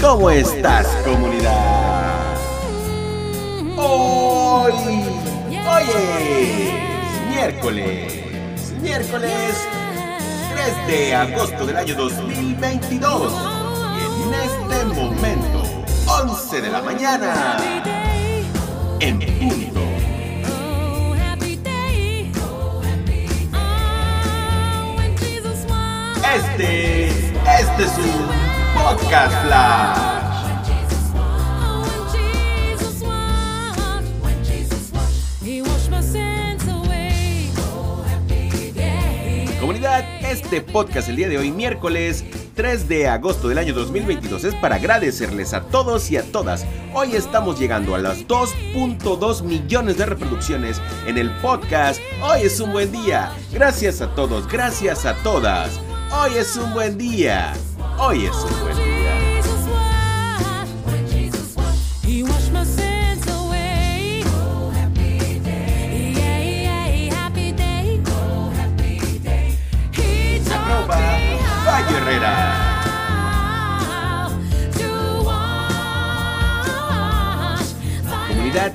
¿Cómo estás, comunidad? Hoy, hoy es miércoles, miércoles 3 de agosto del año 2022. Y en este momento, 11 de la mañana, en punto. Este, este es un podcast flash. Comunidad, este podcast el día de hoy, miércoles 3 de agosto del año 2022, es para agradecerles a todos y a todas. Hoy estamos llegando a las 2.2 millones de reproducciones en el podcast. Hoy es un buen día. Gracias a todos, gracias a todas. Hoy es un buen día. Hoy es un buen día. Arroba Valle Herrera. Comunidad,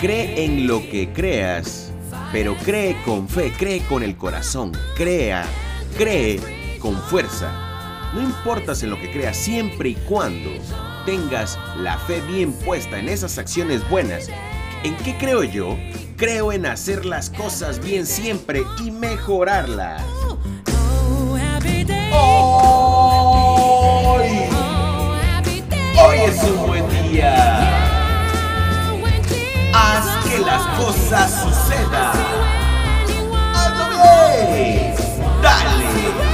cree en lo que creas, pero cree con fe, cree con el corazón, crea, cree con fuerza. No importas en lo que creas, siempre y cuando tengas la fe bien puesta en esas acciones buenas. ¿En qué creo yo? Creo en hacer las cosas bien siempre y mejorarlas. Hoy, hoy es un buen día. Haz que las cosas sucedan. ¡Hazlo bien! ¡Dale!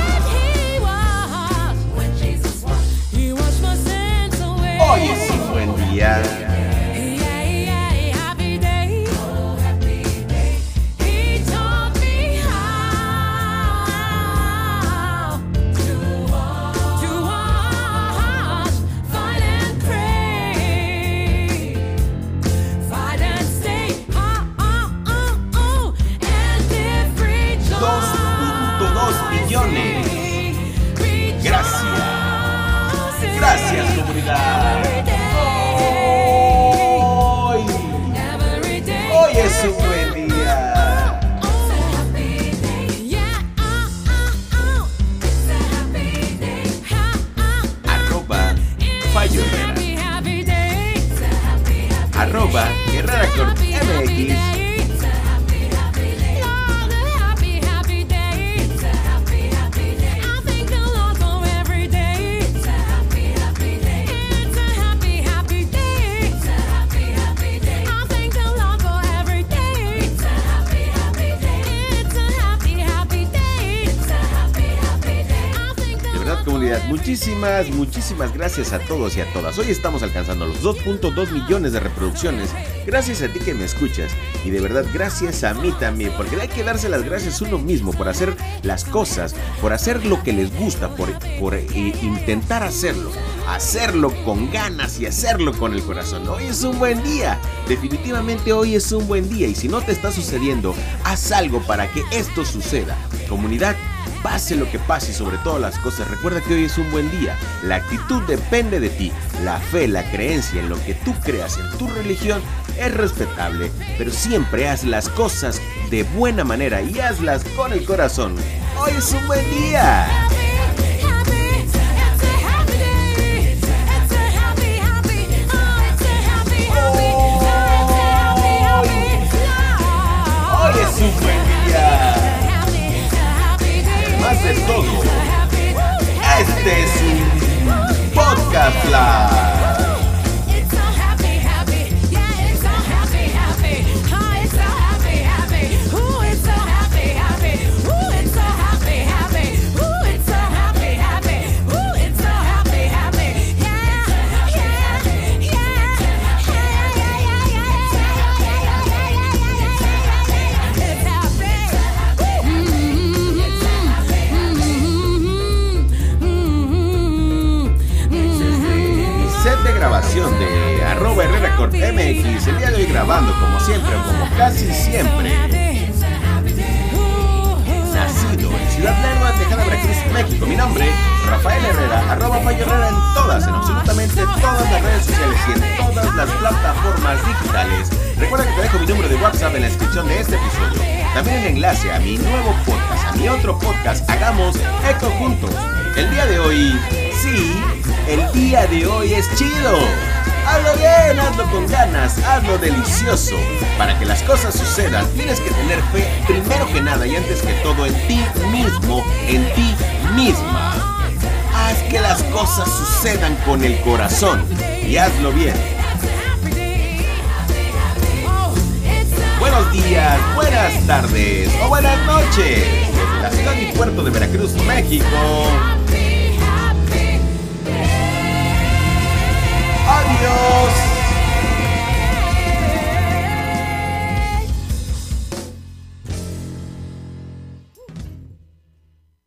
Hoy es buen día. Dos 2.2 millones. Gracias, comunidad. Hoy, hoy es un buen día. Arroba Fallo Herrera. Arroba Herrera MX. Comunidad, muchísimas, muchísimas gracias a todos y a todas. Hoy estamos alcanzando los 2.2 millones de reproducciones. Gracias a ti que me escuchas. Y de verdad, gracias a mí también. Porque hay que darse las gracias uno mismo por hacer las cosas, por hacer lo que les gusta, por, por eh, intentar hacerlo. Hacerlo con ganas y hacerlo con el corazón. Hoy es un buen día. Definitivamente hoy es un buen día. Y si no te está sucediendo, haz algo para que esto suceda. Comunidad, Pase lo que pase y sobre todas las cosas, recuerda que hoy es un buen día. La actitud depende de ti. La fe, la creencia en lo que tú creas en tu religión es respetable, pero siempre haz las cosas de buena manera y hazlas con el corazón. Hoy es un buen día. Grabando como siempre, como casi siempre. Nacido en Ciudad Lerma, Tejada, Veracruz, México. Mi nombre, Rafael Herrera, arroba Fallo Herrera en todas, en absolutamente todas las redes sociales y en todas las plataformas digitales. Recuerda que te dejo mi número de WhatsApp en la descripción de este episodio. También el enlace a mi nuevo podcast, a mi otro podcast, Hagamos Eco Juntos. El día de hoy, sí, el día de hoy es chido. Hazlo bien, hazlo con ganas, hazlo delicioso. Para que las cosas sucedan, tienes que tener fe primero que nada y antes que todo en ti mismo, en ti misma. Haz que las cosas sucedan con el corazón y hazlo bien. Buenos días, buenas tardes o buenas noches. Desde la ciudad y puerto de Veracruz, México.